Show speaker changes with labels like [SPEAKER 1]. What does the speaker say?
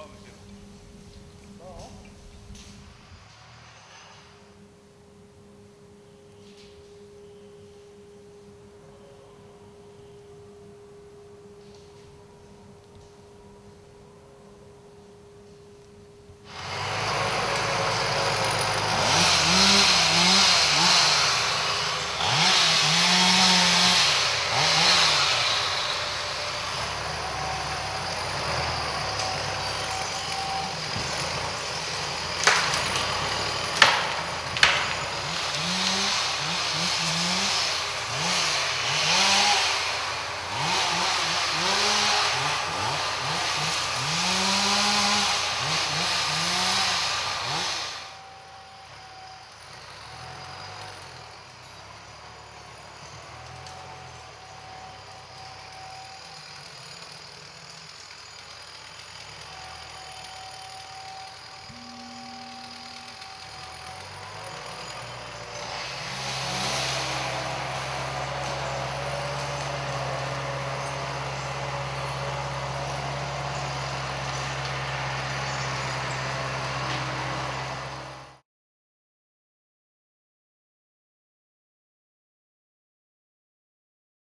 [SPEAKER 1] Above it.